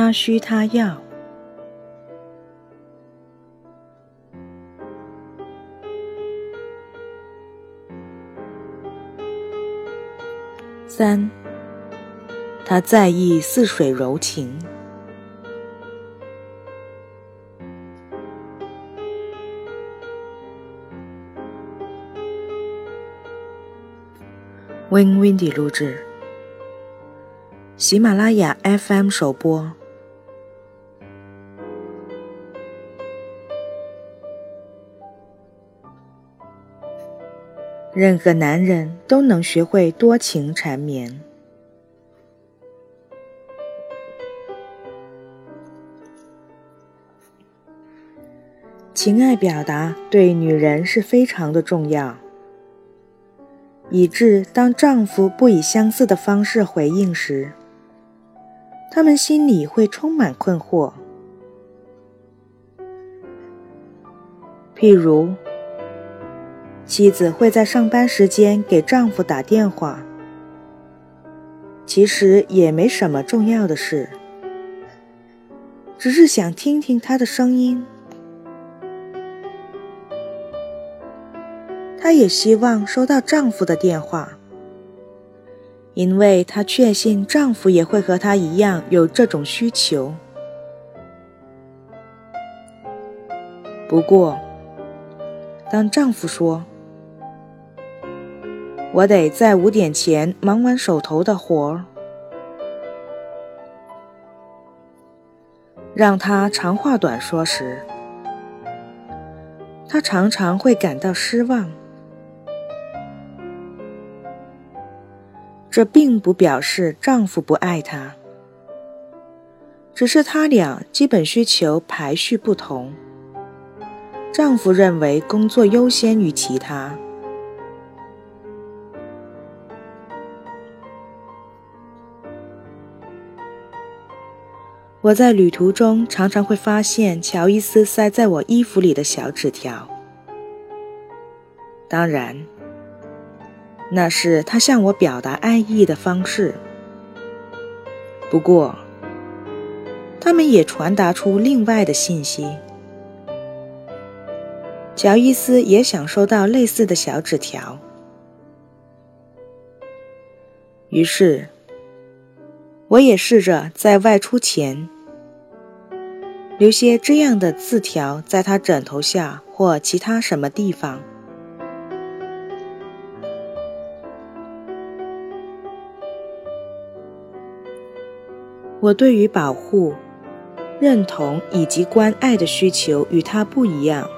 他需他要。三，他在意似水柔情。Win Windy 录制，喜马拉雅 FM 首播。任何男人都能学会多情缠绵。情爱表达对女人是非常的重要，以致当丈夫不以相似的方式回应时，他们心里会充满困惑。譬如。妻子会在上班时间给丈夫打电话，其实也没什么重要的事，只是想听听他的声音。她也希望收到丈夫的电话，因为她确信丈夫也会和她一样有这种需求。不过，当丈夫说，我得在五点前忙完手头的活儿。让他长话短说时，他常常会感到失望。这并不表示丈夫不爱她，只是他俩基本需求排序不同。丈夫认为工作优先于其他。我在旅途中常常会发现乔伊斯塞在我衣服里的小纸条，当然，那是他向我表达爱意的方式。不过，他们也传达出另外的信息。乔伊斯也想收到类似的小纸条，于是。我也试着在外出前留些这样的字条在他枕头下或其他什么地方。我对于保护、认同以及关爱的需求与他不一样，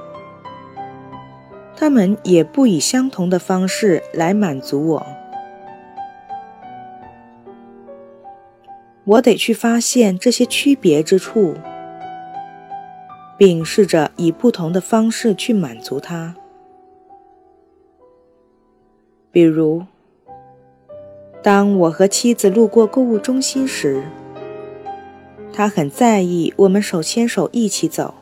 他们也不以相同的方式来满足我。我得去发现这些区别之处，并试着以不同的方式去满足他。比如，当我和妻子路过购物中心时，他很在意我们手牵手一起走，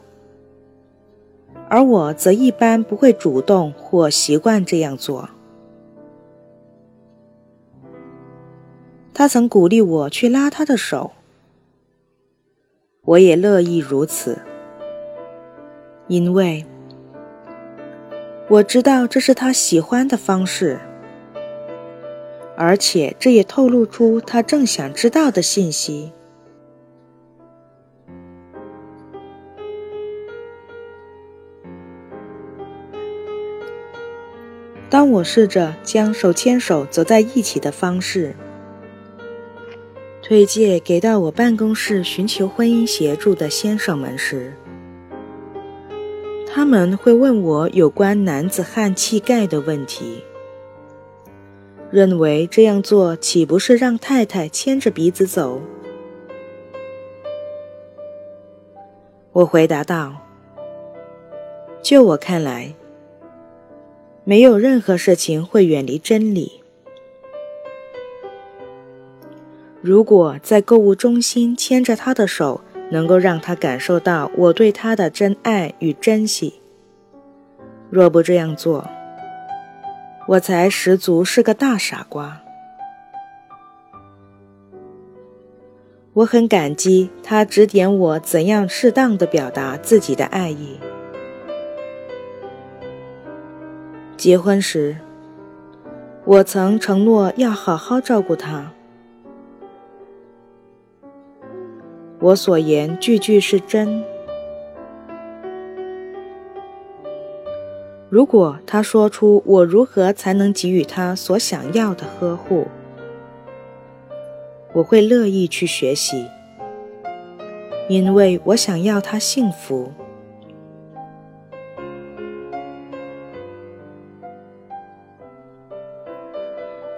而我则一般不会主动或习惯这样做。他曾鼓励我去拉他的手，我也乐意如此，因为我知道这是他喜欢的方式，而且这也透露出他正想知道的信息。当我试着将手牵手走在一起的方式。推荐给到我办公室寻求婚姻协助的先生们时，他们会问我有关男子汉气概的问题，认为这样做岂不是让太太牵着鼻子走？我回答道：“就我看来，没有任何事情会远离真理。”如果在购物中心牵着他的手，能够让他感受到我对他的真爱与珍惜；若不这样做，我才十足是个大傻瓜。我很感激他指点我怎样适当的表达自己的爱意。结婚时，我曾承诺要好好照顾他。我所言句句是真。如果他说出我如何才能给予他所想要的呵护，我会乐意去学习，因为我想要他幸福。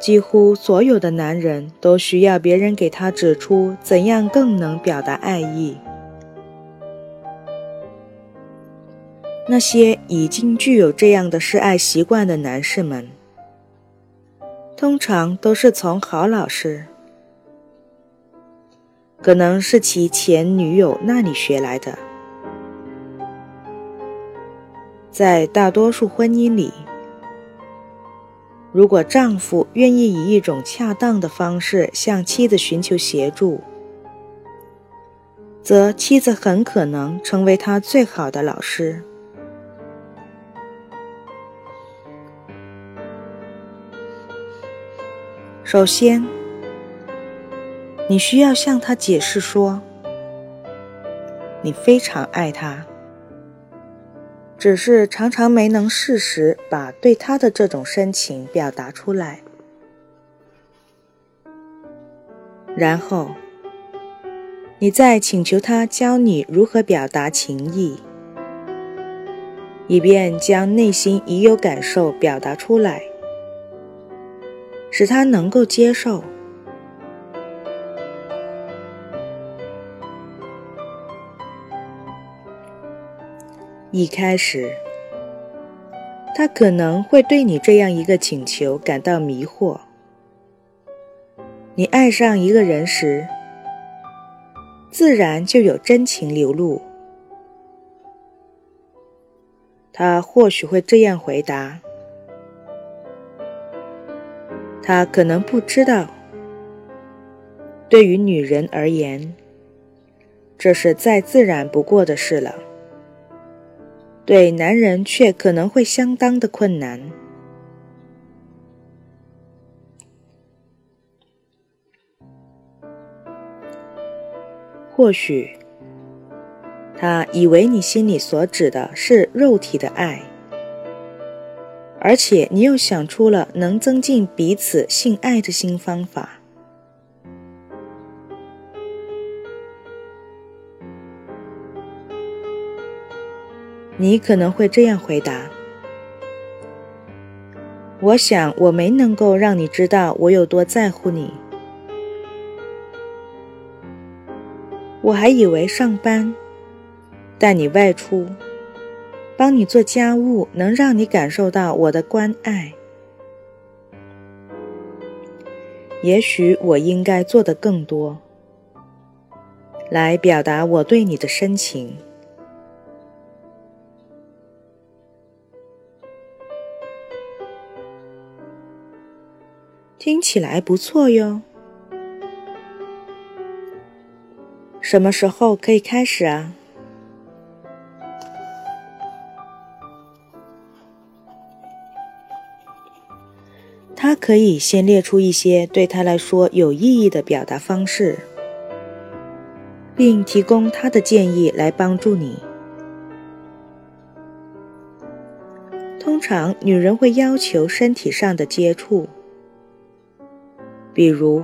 几乎所有的男人都需要别人给他指出怎样更能表达爱意。那些已经具有这样的示爱习惯的男士们，通常都是从好老师。可能是其前女友那里学来的。在大多数婚姻里，如果丈夫愿意以一种恰当的方式向妻子寻求协助，则妻子很可能成为他最好的老师。首先。你需要向他解释说，你非常爱他，只是常常没能适时把对他的这种深情表达出来。然后，你再请求他教你如何表达情意，以便将内心已有感受表达出来，使他能够接受。一开始，他可能会对你这样一个请求感到迷惑。你爱上一个人时，自然就有真情流露。他或许会这样回答：他可能不知道，对于女人而言，这是再自然不过的事了。对男人却可能会相当的困难。或许，他以为你心里所指的是肉体的爱，而且你又想出了能增进彼此性爱的新方法。你可能会这样回答：“我想我没能够让你知道我有多在乎你。我还以为上班、带你外出、帮你做家务，能让你感受到我的关爱。也许我应该做的更多，来表达我对你的深情。”起来不错哟。什么时候可以开始啊？他可以先列出一些对他来说有意义的表达方式，并提供他的建议来帮助你。通常，女人会要求身体上的接触。比如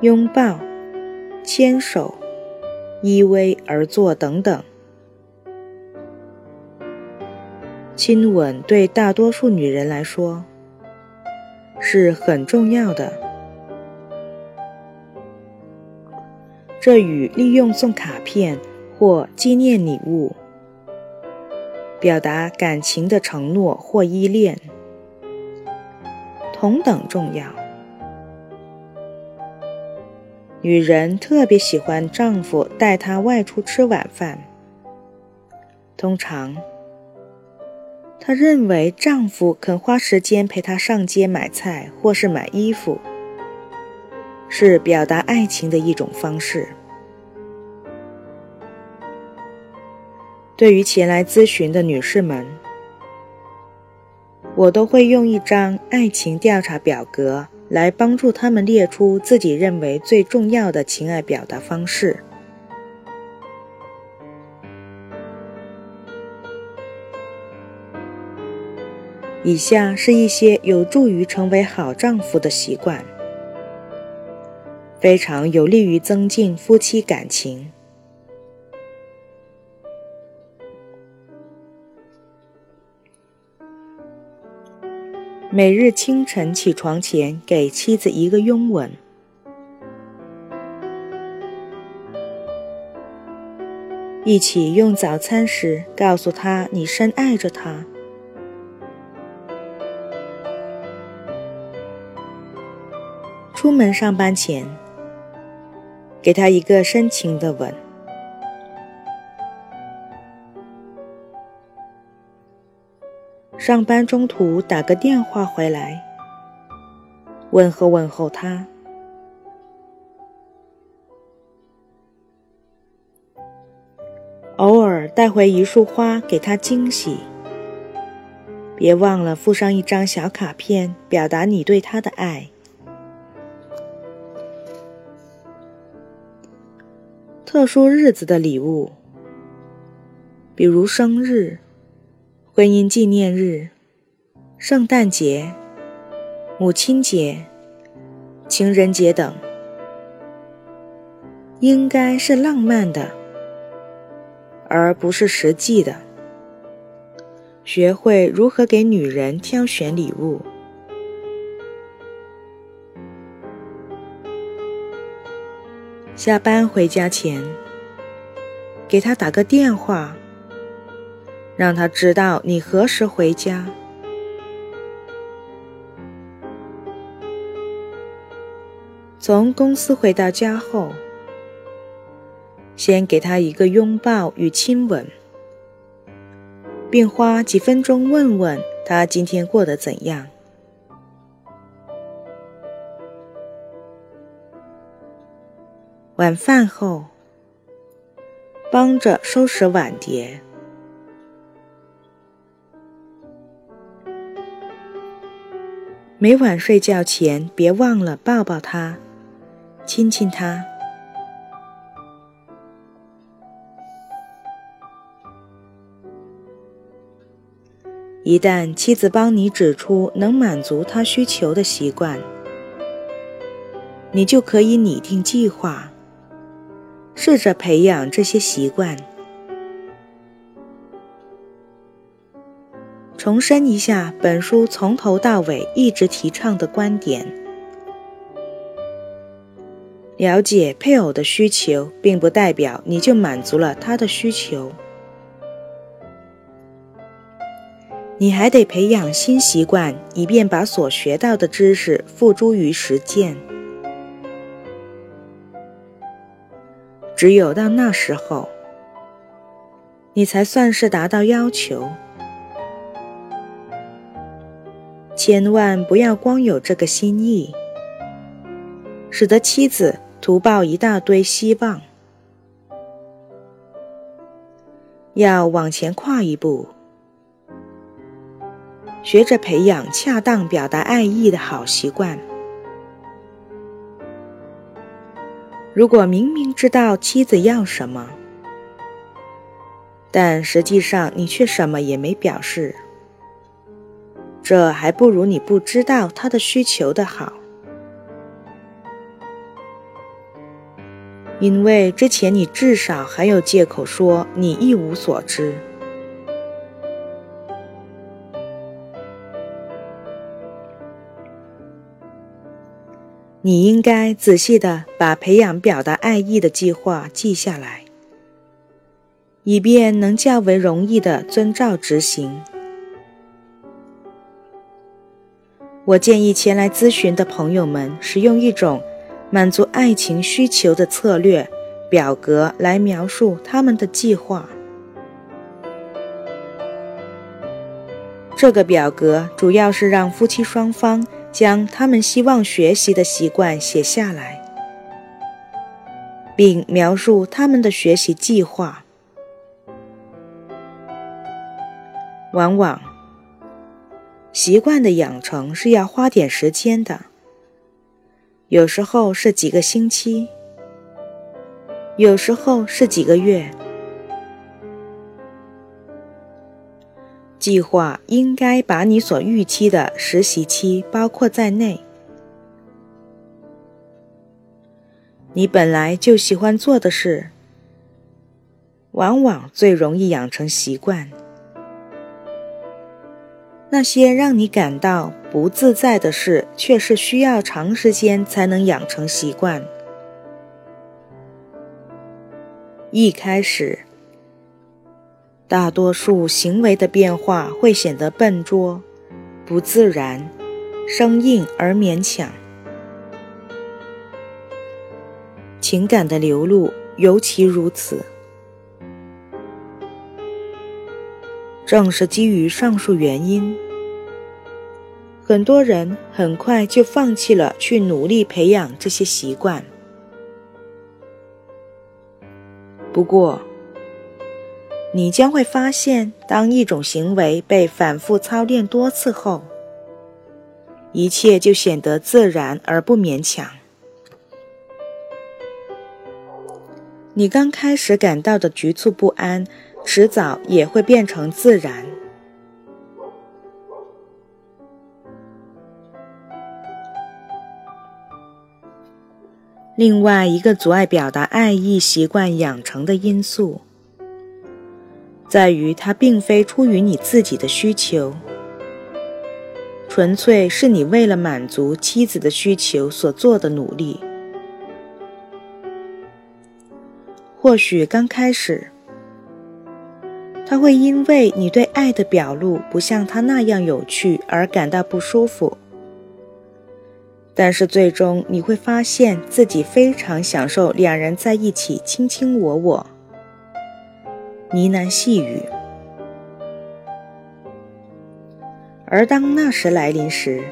拥抱、牵手、依偎而坐等等，亲吻对大多数女人来说是很重要的。这与利用送卡片或纪念礼物表达感情的承诺或依恋。同等重要。女人特别喜欢丈夫带她外出吃晚饭。通常，她认为丈夫肯花时间陪她上街买菜或是买衣服，是表达爱情的一种方式。对于前来咨询的女士们，我都会用一张爱情调查表格来帮助他们列出自己认为最重要的情爱表达方式。以下是一些有助于成为好丈夫的习惯，非常有利于增进夫妻感情。每日清晨起床前，给妻子一个拥吻。一起用早餐时，告诉她你深爱着她。出门上班前，给他一个深情的吻；上班中途打个电话回来，问候问候他；偶尔带回一束花给他惊喜。别忘了附上一张小卡片，表达你对他的爱。特殊日子的礼物，比如生日、婚姻纪念日、圣诞节、母亲节、情人节等，应该是浪漫的，而不是实际的。学会如何给女人挑选礼物。下班回家前，给他打个电话，让他知道你何时回家。从公司回到家后，先给他一个拥抱与亲吻，并花几分钟问问他今天过得怎样。晚饭后，帮着收拾碗碟。每晚睡觉前，别忘了抱抱他，亲亲他。一旦妻子帮你指出能满足他需求的习惯，你就可以拟定计划。试着培养这些习惯。重申一下本书从头到尾一直提倡的观点：了解配偶的需求，并不代表你就满足了他的需求。你还得培养新习惯，以便把所学到的知识付诸于实践。只有到那时候，你才算是达到要求。千万不要光有这个心意，使得妻子徒抱一大堆希望。要往前跨一步，学着培养恰当表达爱意的好习惯。如果明明知道妻子要什么，但实际上你却什么也没表示，这还不如你不知道他的需求的好。因为之前你至少还有借口说你一无所知。你应该仔细的把培养表达爱意的计划记下来，以便能较为容易的遵照执行。我建议前来咨询的朋友们使用一种满足爱情需求的策略表格来描述他们的计划。这个表格主要是让夫妻双方。将他们希望学习的习惯写下来，并描述他们的学习计划。往往，习惯的养成是要花点时间的，有时候是几个星期，有时候是几个月。计划应该把你所预期的实习期包括在内。你本来就喜欢做的事，往往最容易养成习惯。那些让你感到不自在的事，却是需要长时间才能养成习惯。一开始。大多数行为的变化会显得笨拙、不自然、生硬而勉强。情感的流露尤其如此。正是基于上述原因，很多人很快就放弃了去努力培养这些习惯。不过，你将会发现，当一种行为被反复操练多次后，一切就显得自然而不勉强。你刚开始感到的局促不安，迟早也会变成自然。另外一个阻碍表达爱意习惯养成的因素。在于，它并非出于你自己的需求，纯粹是你为了满足妻子的需求所做的努力。或许刚开始，他会因为你对爱的表露不像他那样有趣而感到不舒服，但是最终你会发现自己非常享受两人在一起卿卿我我。呢喃细语，而当那时来临时，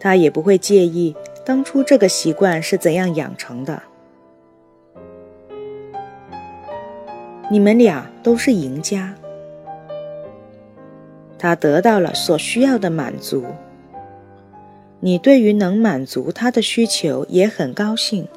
他也不会介意当初这个习惯是怎样养成的。你们俩都是赢家，他得到了所需要的满足，你对于能满足他的需求也很高兴。